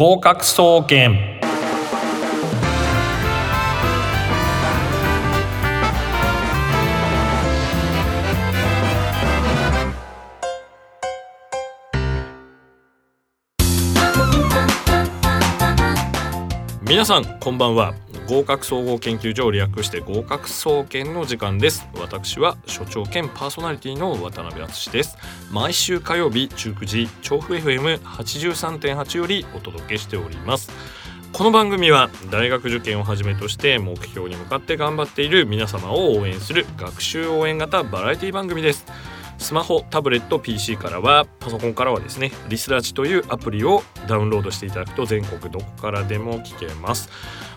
合格総研。皆さんこんばんは。合格総合研究所を略して合格総研の時間です。私は所長兼パーソナリティの渡辺敦です。毎週火曜日19時調布 FM83.8 よりお届けしております。この番組は大学受験をはじめとして目標に向かって頑張っている皆様を応援する学習応援型バラエティ番組です。スマホ、タブレット、PC からはパソコンからはですねリスラジというアプリをダウンロードしていただくと全国どこからでも聞けます。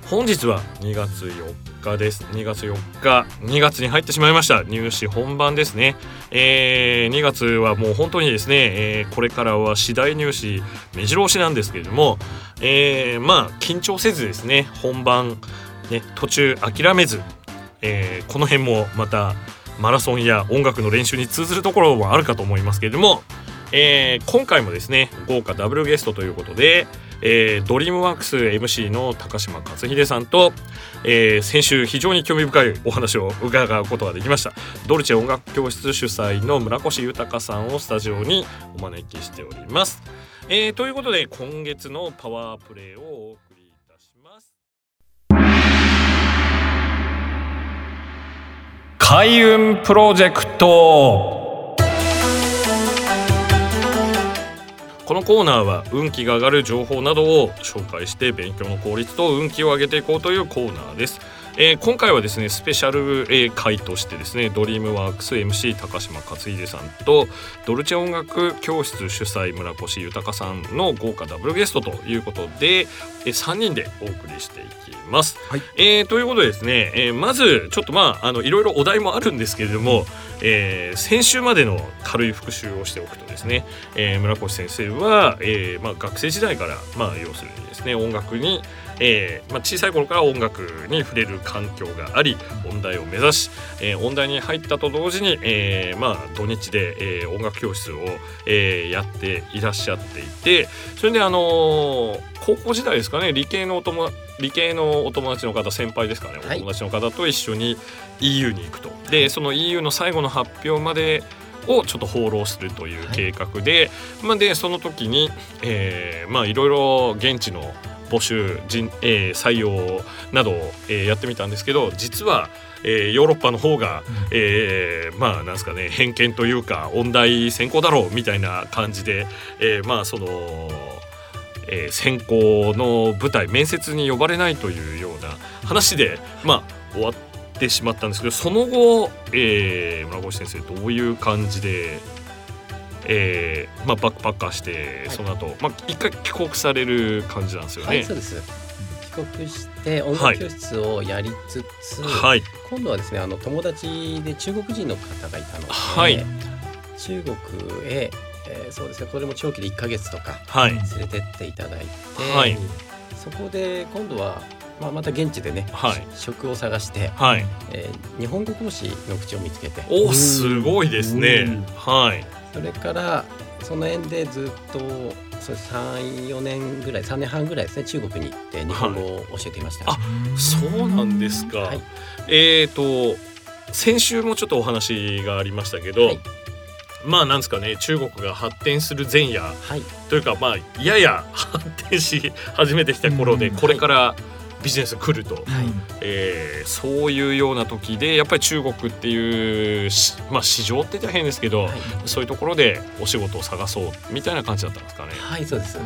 本日は2月4日です。2月4日2月に入ってしまいました。入試本番ですね、えー、2月はもう本当にですね、えー、これからは私大入試目白押しなんですけれども、えー、まあ緊張せずですね本番ね途中諦めず、えー、この辺もまたマラソンや音楽の練習に通ずるところもあるかと思いますけれども、えー、今回もですね豪華ダブルゲストということで、えー、ドリームワークス MC の高島克秀さんと、えー、先週非常に興味深いお話を伺うことができました。ドルチェ音楽教室主催の村越豊さんをスタジオにお招きしております、えー、ということで今月のパワープレイを開運プロジェクトこのコーナーは運気が上がる情報などを紹介して勉強の効率と運気を上げていこうというコーナーです。えー、今回はですねスペシャル、えー、会としてですねドリームワークス MC 高島克秀さんとドルチェ音楽教室主催村越豊さんの豪華ダブルゲストということで、えー、3人でお送りしていきます。はい、えー、ということでですね、えー、まずちょっとまああのいろいろお題もあるんですけれども、えー、先週までの軽い復習をしておくとですね、えー、村越先生は、えーまあ、学生時代から、まあ、要するにですね音楽に、えーまあ、小さい頃から音楽に触れる環境があり音大を目指し、えー、音大に入ったと同時に、えーまあ、土日で、えー、音楽教室を、えー、やっていらっしゃっていてそれであのー、高校時代ですかね理系のお友理系のお友達の方先輩ですかね、お友達の方と一緒に EU に行くと。でその EU の最後の発表までをちょっと放浪するという計画で、はい、まあ、でその時に、えー、まあいろいろ現地の募集人、えー、採用などを、えー、やってみたんですけど実は、えー、ヨーロッパの方が、うん、えー、まあなんですかね偏見というか音大先行だろうみたいな感じで、えー、まあその、えー、選考の舞台面接に呼ばれないというような話でまあ終わってしまったんですけどその後、えー、村越先生どういう感じでえーまあ、バックパッカーして、その後、まあ一回帰国される感じなんですよね。はい、そうです。帰国して音楽教室をやりつつ、はい、今度はですねあの友達で中国人の方がいたので、はい、中国へ、えー、そうですねこれも長期で1か月とか連れてっていただいて、はい、そこで今度はまあ、また現地でね、はい、職を探して、はい。えー、日本語講師の口を見つけて。おすごいですね、はい。それからその縁でずっとそれ34年ぐらい3年半ぐらいですね中国に行って日本語を教えていました、はい、あそうなんですか、はい、えっ、ー、と先週もちょっとお話がありましたけど、はい、まあなんですかね中国が発展する前夜、というかまあやや発展し始めてきた頃でこれから、ビジネス来ると、はい、えー、そういうような時でやっぱり中国っていうまあ、市場って言ったら変ですけど、はい、そういうところでお仕事を探そうみたいな感じだったんですかね。はいそうです。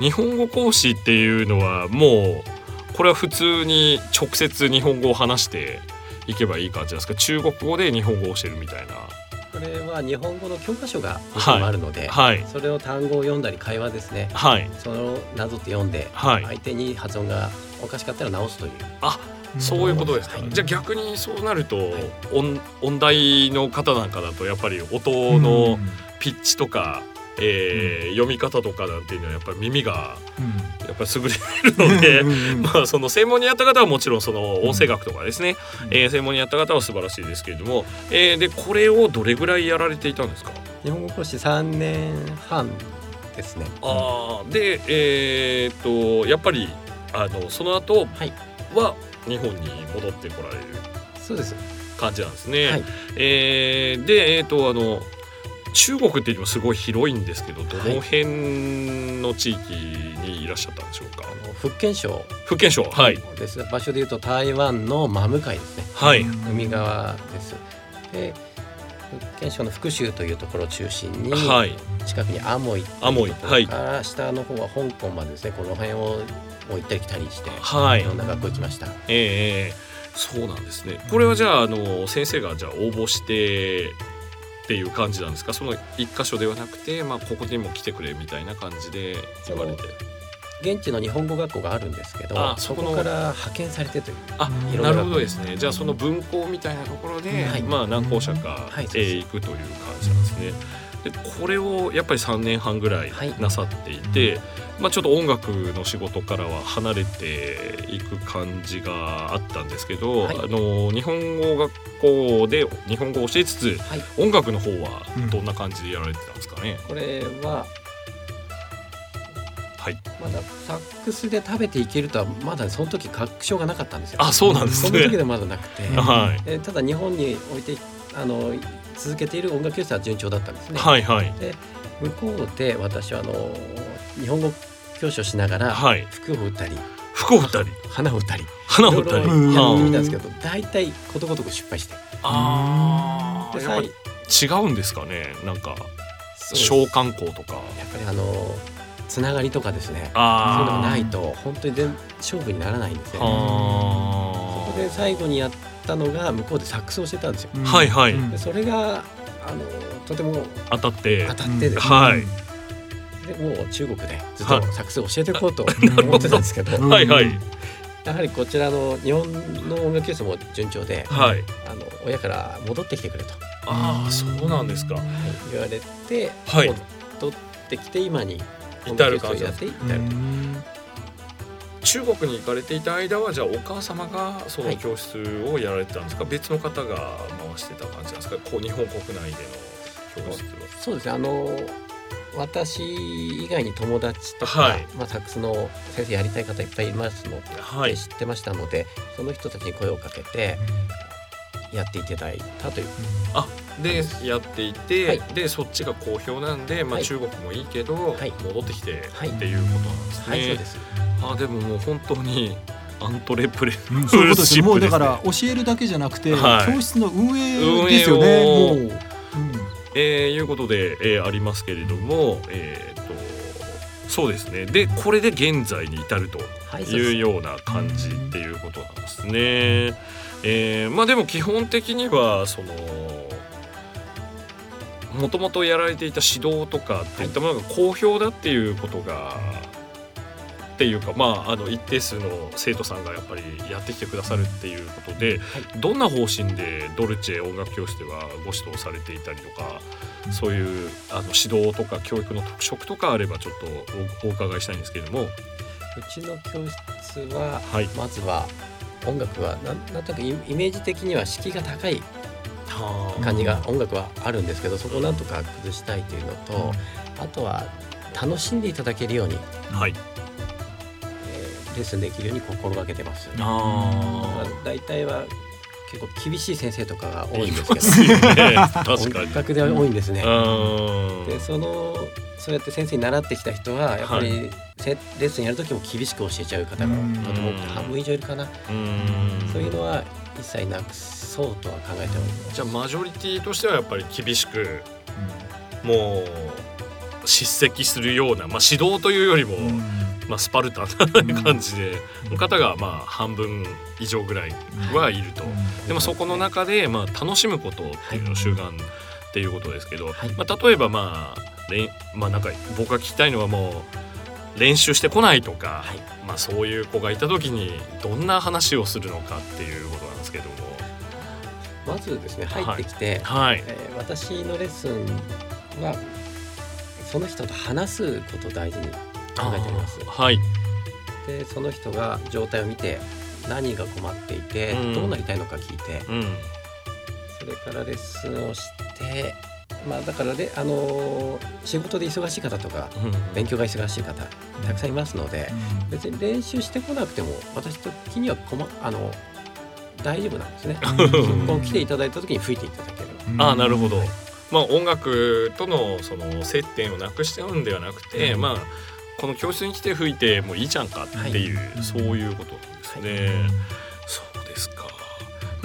日本語講師っていうのはもうこれは普通に直接日本語を話していけばいい感じですか？中国語で日本語を教えるみたいな。これは日本語の教科書があるので、はい、それを単語を読んだり会話ですね、はい、そのなぞって読んで、はい、相手に発音がおかしかったら直すという。あそういうことですか、はい、じゃあ逆にそうなると、はい、音音大の方なんかだとやっぱり音のピッチとか、うん、えー、読み方とかなんていうのはやっぱり耳がやっぱり優れるので、うん、まあその専門にやった方はもちろんその音声学とかですね、うん、えー、専門にやった方は素晴らしいですけれども、えー、でこれをどれぐらいやられていたんですか？日本語講師3年半ですね。ああでえー、っとやっぱりあのその後は日本に戻ってこられる、そうです。感じなんですね。はい、えー、でえー、っとあの中国っていうのもすごい広いんですけどどの辺の地域にいらっしゃったんでしょうか、あの福建省福建省はい。です。場所でいうと台湾の真向かいですね。はい。海側です。で福建省の福州というところを中心に、はい、近くにアモイアモイはい。下の方は香港までですね。この辺を行ったり来たりして、はい、いろんな学校行きました。ええー、そうなんですね。これはじゃああの先生がじゃあ応募してっていう感じなんですか？その一箇所ではなくて、まあ、ここにも来てくれみたいな感じで言われて。現地の日本語学校があるんですけどそこから派遣されてという。あなるほどですね。じゃあその分校みたいなところで、はい、まあ何校舎か、行くという感じなんですね。でこれをやっぱり3年半ぐらいなさっていて、はい、まあ、ちょっと音楽の仕事からは離れていく感じがあったんですけど、はい、あの日本語学校で日本語を教えつつ、はい、音楽の方はどんな感じでやられてたんですかね、これははい、まだサックスで食べていけるとはまだその時確証がなかったんですよ。あそうなんですね。その時でまだなくて、はい、えただ日本に置いてあの続けている音楽教室は順調だったんですね。はいはい、で向こうで私はあの日本語教師をしながら服を売ったり、服を売ったり。花を売ったり。花を売ったり。やってみたんですけど大体ことごとく失敗して。ああ違うんですかね？なんか召喚校とか。やっぱりあのつながりとかですね。そういうのがないと本当に全勝負にならないんですそこで最後にやったのが向こうでサックスをしてたんですよ、はいはい。でそれがあのとても当たって。当たってですね、はいでもう中国でずっとサックスを教えていこうと思ってたんですけど。はい。はい。やはりこちらの日本の音楽教室も順調で、はい、あの親から戻ってきてくれと。ああそうなんですか、言われて、はい、戻ってきて今に至る感じやって至ると。中国に行かれていた間はじゃあお母様がその教室をやられてたんですか、はい、別の方が回してた感じなんですか？こう日本国内での教室はそうですね。あの私以外に友達とか、はい、まあ、サックスの先生やりたい方いっぱいいますので、はい、知ってましたのでその人たちに声をかけてやっていただいたという。あでやっていて、はい、でそっちが好評なんで、まあ、中国もいいけど、戻ってきてっていうことなんですね。はいそうです。あでももう本当にアントレプレ、うん、そういうことですもうだから教えるだけじゃなくて、教室の運営ですよね。もう、うんえー、いうことで、えー、ありますけれども、えー、とそうですね。でこれで現在に至るというような感じっていうことなんですね。えー、まあでも基本的にはそのもともとやられていた指導とかっていったものが好評だっていうことがっていうか、まあ、あの一定数の生徒さんがやっぱりやってきてくださるっていうことで、はい、どんな方針でドルチェ音楽教室ではご指導されていたりとか、うん、そういうあの指導とか教育の特色とかあればちょっとお伺いしたいんですけれども。うちの教室は、はい、まずは音楽はなんなんとなくイメージ的には敷居が高い感じが音楽はあるんですけどそこをなんとか崩したいというのと、あとは楽しんでいただけるように、はいレッスンできるように心がけてます。あ大体は結構厳しい先生とかが多いんですけど、ね、確かに。学では多いんですね。でそのそうやって先生に習ってきた人はやっぱり、はい、レッスンやる時も厳しく教えちゃう方がとても多くて半分以上いるかな。そういうのは一切なくそうとは考えております。じゃあマジョリティとしてはやっぱり厳しく、うん、もう叱責するような、まあ、指導というよりも、まあ、スパルタな感じで、の方がまあ半分以上ぐらいはいると、でもそこの中でまあ楽しむことっていうのを習慣っていうことですけど、まあ、例えばまあれまあなんか僕が聞きたいのはもう練習してこないとか、はい、まあ、そういう子がいた時にどんな話をするのかっていうことなんですけども。まずですね入ってきて、はい、えー、私のレッスンはその人と話すことを大事に考えております。はい、でその人が状態を見て何が困っていて、うん、どうなりたいのか聞いて、うん、それからレッスンをしてまあだからであの仕事で忙しい方とか、勉強が忙しい方たくさんいますので、別に練習してこなくても私的にはこまあの大丈夫なんですね。こう来ていただいた時に吹いていただける。ああなるほど。まあ音楽とのその接点をなくしてるんではなくて、まあこの教室に来て吹いてもいいじゃんかっていう、はい、そういうことですね。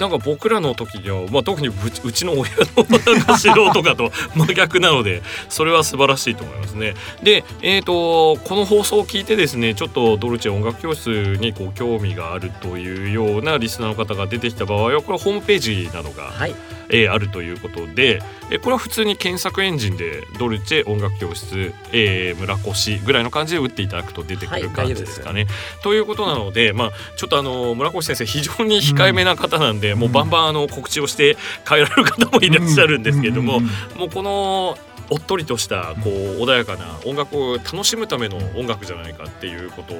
なんか僕らの時には、まあ、特にうちの親の素人かと真逆なので それは素晴らしいと思いますね。で、えーと、この放送を聞いてですねちょっとドルチェ音楽教室にご興味があるというようなリスナーの方が出てきた場合はこれホームページなどが、はいえー、あるということで、えー、これは普通に検索エンジンでドルチェ音楽教室、えー、村越ぐらいの感じで打っていただくと出てくる感じですかね。はい、ということなので、まあ、ちょっとあの村越先生非常に控えめな方なんで、うん、もうバンバンあの告知をして帰られる方もいらっしゃるんですけれども、もうこのおっとりとしたこう穏やかな音楽を楽しむための音楽じゃないかっていうこと、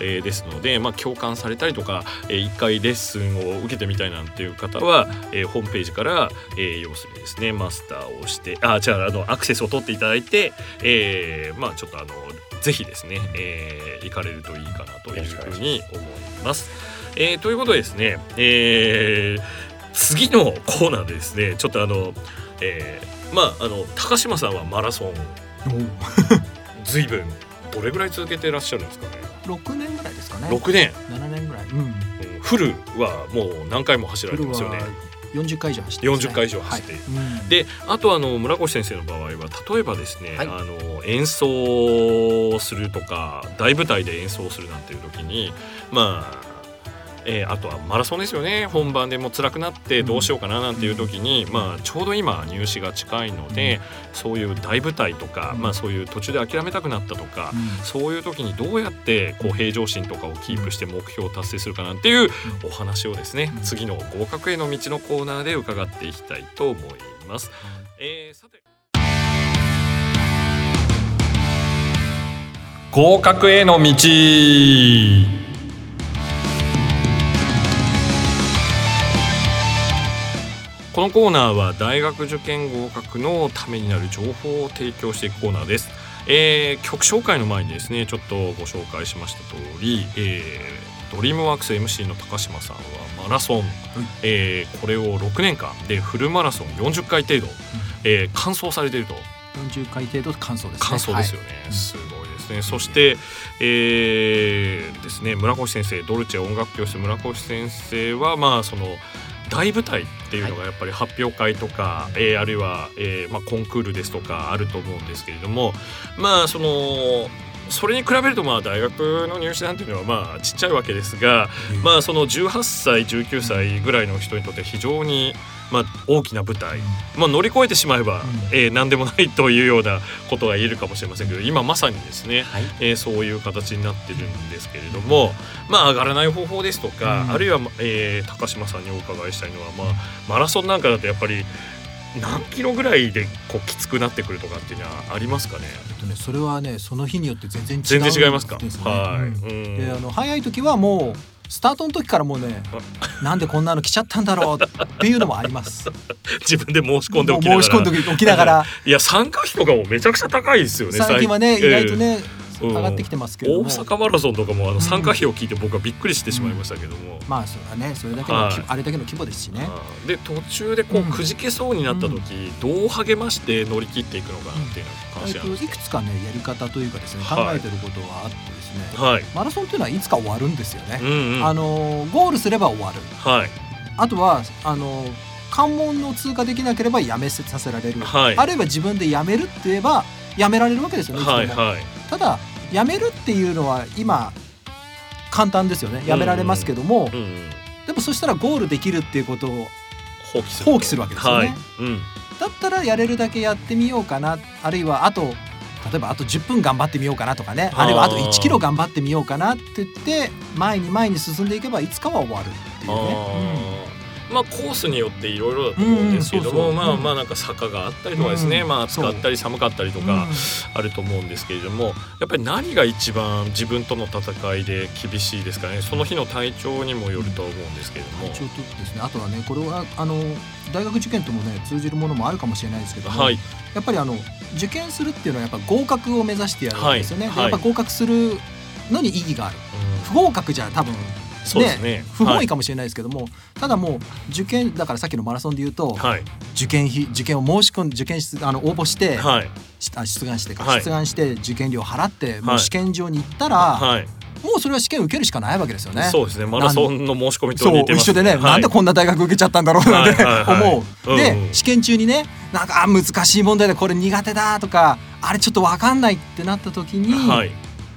えー、ですので、まあ、共感されたりとか、えー、一回レッスンを受けてみたいなんていう方は、えー、ホームページから、えー、要するにですねマスターをしてあじゃああのアクセスを取っていただいて、えー、まあちょっとあのぜひですね、えー、行かれるといいかなというふうに思います。えー、ということでですね、えー、次のコーナーでですねちょっとあの、えー、まああの高島さんはマラソン。ずいぶんどれぐらい続けてらっしゃるんですかね。6年ぐらいですかね。6年。7年ぐらい、うん、フルはもう何回も走られてますよね。40回以上走って、ね、40回以上走って、はい。うん、であとあの村越先生の場合は例えばですね、はい、あの演奏するとか大舞台で演奏するなんていう時にまあえー、あとはマラソンですよね。本番でも辛くなってどうしようかななんていう時に、まあ、ちょうど今入試が近いのでそういう大舞台とか、まあ、そういう途中で諦めたくなったとか、そういう時にどうやってこう平常心とかをキープして目標を達成するかなんていうお話をですね次の合格への道のコーナーで伺っていきたいと思います。えー、さて。合格への道このコーナーは大学受験合格のためになる情報を提供していくコーナーです。えー、曲紹介の前にですねちょっとご紹介しました通り、えー、ドリームワークス MC の高島さんはマラソン、うん、えー、これを6年間でフルマラソン40回程度、うん、えー、完走されていると。40回程度完走ですね。完走ですよね、はい、すごいですね、そして、えー、ですね村越先生ドルチェ音楽教室村越先生はまあその大舞台っていうのがやっぱり発表会とか、はい、えー、あるいは、えーまあ、コンクールですとかあると思うんですけれどもまあそのそれに比べるとまあ大学の入試なんていうのはまあちっちゃいわけですが、うん、まあその18歳19歳ぐらいの人にとって非常にまあ、大きな舞台、まあ、乗り越えてしまえば、うん、えー、何でもないというようなことが言えるかもしれませんけど今まさにですね、はい、えー、そういう形になってるんですけれども、まあ、上がらない方法ですとか、うん、あるいは、えー、高島さんにお伺いしたいのは、まあ、マラソンなんかだとやっぱり何キロぐらいでこうきつくなってくるとかっていうのはありますかね？えっとねそれはねその日によって全然違う、ね、全然違いますか？はい。うん、であの早い時はもうスタートの時からもうねなんでこんなの来ちゃったんだろうっていうのもあります。自分で申し込んでおきながら。申し込んでおきながら。いや参加費とかもめちゃくちゃ高いですよね最近はね、意外とね、上がってきてますけど大阪マラソンとかもあの参加費を聞いて僕はびっくりしてしまいましたけども、まあそれはね。それだけの、はい、あれだけの規模ですしね。で途中でこうくじけそうになった時、どう励まして乗り切っていくのかなっていうの関心あるいくつかねやり方というかですね考えてることはあってですね、はい、マラソンっていうのはいつか終わるんですよね、うんうん、あのゴールすれば終わる、はい、あとはあの関門の通過できなければやめさせられる、はい、あるいは自分でやめるって言えばやめられるわけですよね、はいはい、ただやめるっていうのは今簡単ですよね。やめられますけども、うん。うん、でもそしたらゴールできるっていうことを放棄する。わけですよね、はい。うん、だったらやれるだけやってみようかな。あるいはあと例えばあと10分頑張ってみようかなとかね。あるいはあと1キロ頑張ってみようかなって言って前に前に進んでいけばいつかは終わるっていうね。まあコースによっていろいろだと思うんですけども、まあまあなんか坂があったりとかですね、まあ暑かったり寒かったりとかあると思うんですけれどもやっぱり何が一番自分との戦いで厳しいですかね？その日の体調にもよると思うんですけれども。体調とですね。あとはねこれはあの大学受験ともね通じるものもあるかもしれないですけども、はい、やっぱりあの受験するっていうのはやっぱ合格を目指してやるんですよね。はい、やっぱ合格するのに意義がある、うん、不合格じゃ多分ね、ね、不本意かもしれないですけども、はい、ただもう受験だからさっきのマラソンで言うと、はい、受験費受験を申し込ん受験あの応募して、はい、出願してか、出願して受験料払って、もう試験場に行ったら、もうそれは試験受けるしかないわけですよね。そうですね。マラソンの申し込みとね、一緒でね、はい、なんでこんな大学受けちゃったんだろうなんて、思う。で、試験中にね、なんか難しい問題でこれ苦手だとか、あれちょっとわかんないってなった時に、はい、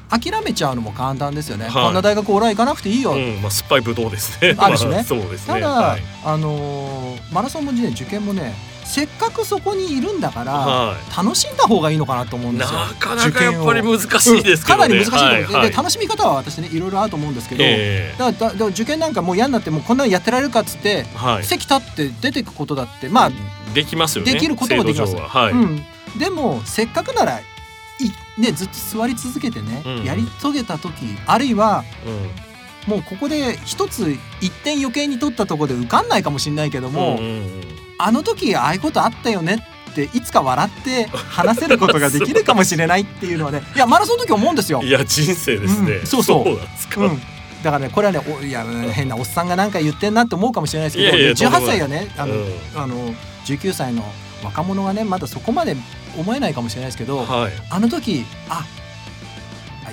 諦めちゃうのも簡単ですよね、はい、こんな大学俺は行かなくていいよ、うんまあ、酸っぱいぶどうですね。あるしね。そうですね。ただ、はい、あのー、マラソンもね受験もねせっかくそこにいるんだから、はい、楽しんだ方がいいのかなと思うんですよ。なかなかやっぱり難しいですね。うん、かなり難しいと思う、はい。はい、で楽しみ方は私ねいろいろあると思うんですけど、えー、だだだ受験なんかもう嫌になってもうこんなのやってられるかっつって、はい、席立って出てくことだってまあできますよね。できることもできます。は。い、うん、でもせっかくならい、ね、ずっと座り続けてね、うん、やり遂げた時あるいは、うん、もうここで一つ一点余計に取ったところで受かんないかもしれないけども、うんうんうん、あの時ああいうことあったよねっていつか笑って話せることができるかもしれないっていうのはねいやマラソンの時思うんですよ。いや人生ですね、そうそう。そうだからねこれはねおいや変なおっさんが何か言ってんなって思うかもしれないですけどいやいや18歳がねあの、あの19歳の若者がねまだそこまで思えないかもしれないですけど、はい、あの時あ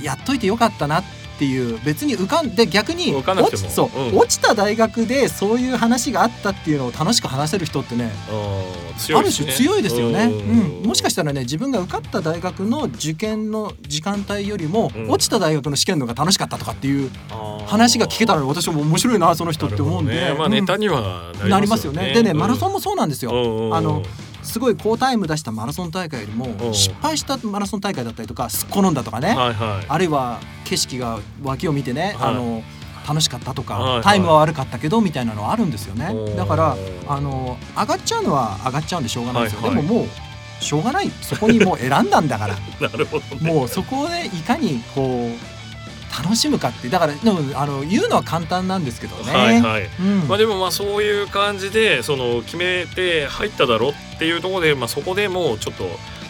やっといてよかったなっていう別に浮かんで逆に落ちそう、うん、落ちた大学でそういう話があったっていうのを楽しく話せる人ってねある種強いですよね、うん、もしかしたらね自分が受かった大学の受験の時間帯よりも、うん、落ちた大学の試験のが楽しかったとかっていう話が聞けたので私も面白いなその人って思うんで、ね、まあ、ネタにはなりますよね。でねマラソンもそうなんですよ。あのすごい好タイム出したマラソン大会よりも失敗したマラソン大会だったりとかすっ転んだとかね、はいはい、あるいは景色が脇を見てね、はい、あの楽しかったとか、はいはい、タイムは悪かったけどみたいなのはあるんですよね。だからあの上がっちゃうのは上がっちゃうんでしょうがないですよ、はいはい、でももうしょうがない。そこにもう選んだんだから。なるほど、ね、もうそこでいかにこう楽しむかってだからでもあの言うのは簡単なんですけどね。はいはい、うん、まあでもまあそういう感じでその決めて入っただろっていうところでまあそこでもうちょっと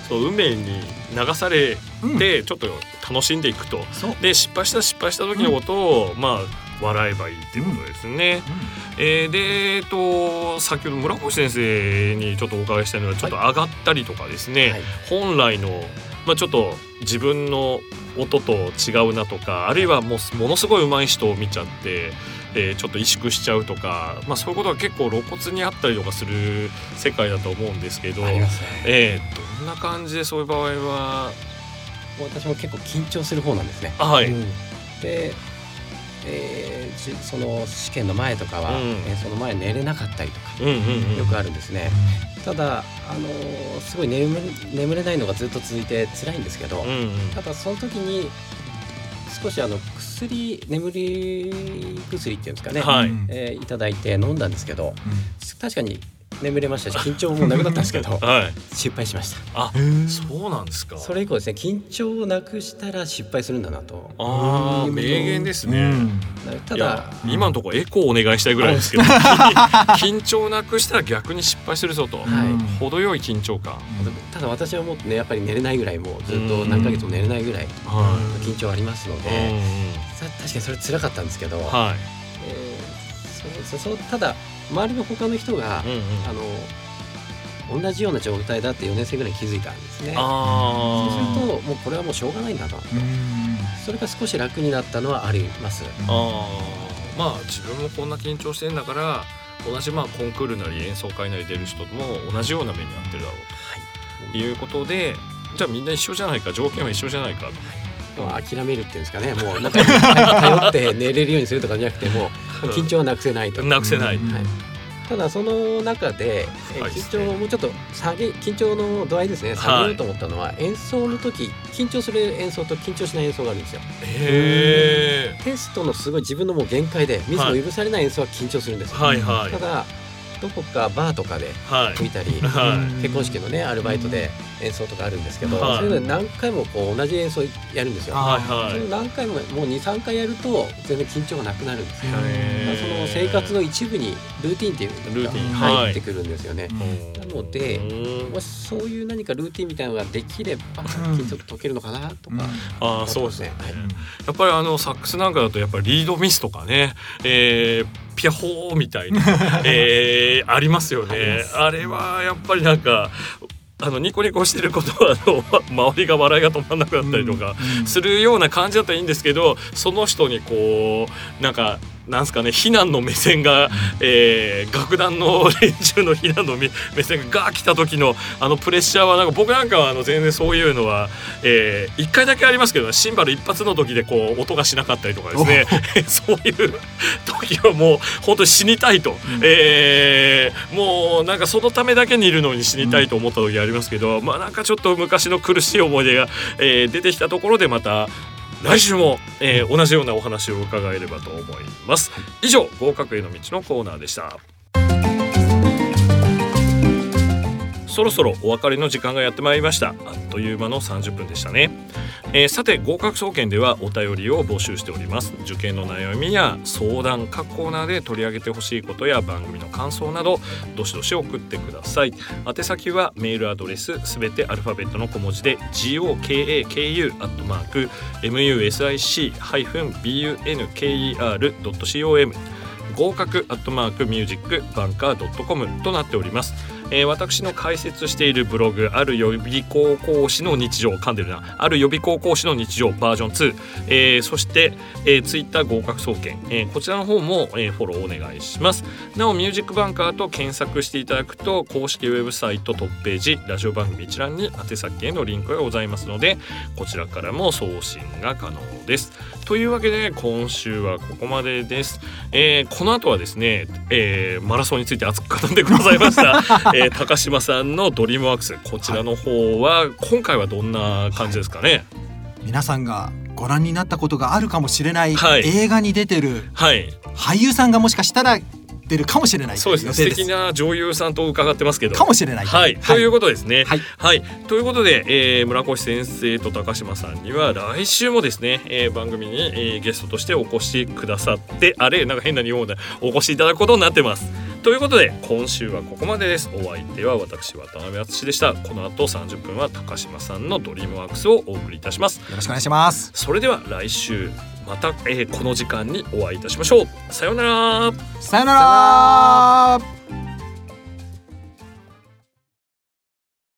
そう運命に流されてちょっと楽しんでいくと、う。ん、で失敗した失敗した時のことを、うん、まあ笑えばいいっていうことですね。うん、えー、で、えっと、先ほど村越先生にちょっとお伺いしたいのはちょっと上がったりとかですね、はい、本来の、まあ、ちょっと自分の音と違うなとかあるいはもうものすごい上手い人を見ちゃって、えー、ちょっと萎縮しちゃうとか、まあ、そういうことが結構露骨にあったりとかする世界だと思うんですけど、ね。えー、どんな感じでそういう場合は？私も結構緊張する方なんですね。はい、でえー、その試験の前とかは、うん、えー、その前寝れなかったりとか、うんうんうん、よくあるんですね。ただ、あのー、すごい眠眠れないのがずっと続いて辛いんですけど、うんうん、ただその時に少しあの薬眠り薬っていうんですかね、はい。えー、いただいて飲んだんですけど、うん、確かに眠れましたし緊張もなくなったんですけど、はい、失敗しました。あそうなんですか。それ以降ですね緊張をなくしたら失敗するんだなと。ああ名言ですね、うん、ただ今のところエコーお願いしたいぐらいですけど 緊張なくしたら逆に失敗するぞと、はい、程よい緊張感。ただ私はもうねやっぱり寝れないぐらいもうずっと何ヶ月も寝れないぐらい緊張ありますので確かにそれ辛かったんですけど、はい。えー、そうそうただ周りの他の人が、うんうん、あの同じような状態だって4年生ぐらい気づいたんですね。そうするともうこれはもうしょうがないんだと。それが少し楽になったのはあります。あまあ自分もこんな緊張してんだから同じまあコンクールなり演奏会なり出る人も同じような目に遭ってるだろう。と、はい、いうことでじゃあみんな一緒じゃないか条件は一緒じゃないか諦めるっていうんですかね。もうなんか頼って寝れるようにするとかじゃなくても緊張はなくせないと。なくせない、はい。ただその中で、え緊張をもうちょっと下げ緊張の度合いですね。下げようと思ったのは、はい、演奏の時緊張する演奏と緊張しない演奏があるんですよ。へテストのすごい自分のもう限界でミスの許されない演奏は緊張するんですよ。はいはい、ただどこかバーとかで吹い。たり、はい、結婚式のねアルバイトで演奏とかあるんですけど、はい、そういうの何回もこう同じ演奏やるんですよ。その何回ももう23回やると全然緊張がなくなるんですよ。その生活の一部にルーティンっていうのが入ってくるんですよね。なのでもしそういう何かルーティンみたいなのができれば緊張解けるのかなとか、ああそうですね、はい、やっぱりあのサックスなんかだとやっぱりリードミスとかね、えー、ピャホーみたいな、えー、ありますよね。あれはやっぱりなんかあのニコニコしてることはあの周りが笑いが止まんなくなったりとかするような感じだったらいいんですけどその人にこうなんかなんすかね避難の目線が、えー、楽団の連中の避難の目線がガー来た時のあのプレッシャーはなんか僕なんかはあの全然そういうのは、えー、1回だけありますけどシンバル一発の時でこう音がしなかったりとかですね。そういう時はもう本当に死にたいと、うん、えー、もうなんかそのためだけにいるのに死にたいと思った時ありますけど、うん、まあなんかちょっと昔の苦しい思い出が、えー、出てきたところでまた来週も、えー、同じようなお話を伺えればと思います。以上合格への道のコーナーでしたそろそろお別れの時間がやってまいりました。あっという間の30分でしたね、えー、さて合格総研ではお便りを募集しております。受験の悩みや相談各コーナーで取り上げてほしいことや番組の感想などどしどし送ってください。宛先はメールアドレスすべてアルファベットの小文字で gokaku.music-bunker.com 合格アットマークミュージックバンカー .com となっております。えー、私の解説しているブログある予備高校師の日常噛んでるな。ある予備高校師の日常バージョン2、えー、そして、えー、ツイッター合格総研、えー、こちらの方も、えー、フォローお願いします。なおミュージックバンカーと検索していただくと公式ウェブサイトトップページラジオ番組一覧に宛先へのリンクがございますのでこちらからも送信が可能です。というわけで今週はここまでです、えー、この後はですね、えー、マラソンについて熱く語ってくださいました。えー、高島さんのドリームワークスこちらの方は、今回はどんな感じですかね、はい、皆さんがご覧になったことがあるかもしれない、はい、映画に出てる、はい、俳優さんがもしかしたら出るかもしれないそうですね。素敵な女優さんと伺ってますけど。かもしれないはい、ということですね。はい、はい、ということで、えー、村越先生と高島さんには来週もですね、えー、番組に、えー、ゲストとしてお越しくださってあれ？なんか変な日本でお越しいただくことになってますということで今週はここまでです。お相手は私渡辺敦でした。この後30分は高島さんのドリームワークスをお送りいたします。よろしくお願いします。それでは来週また、えー、この時間にお会いいたしましょう。さようなら。さようなら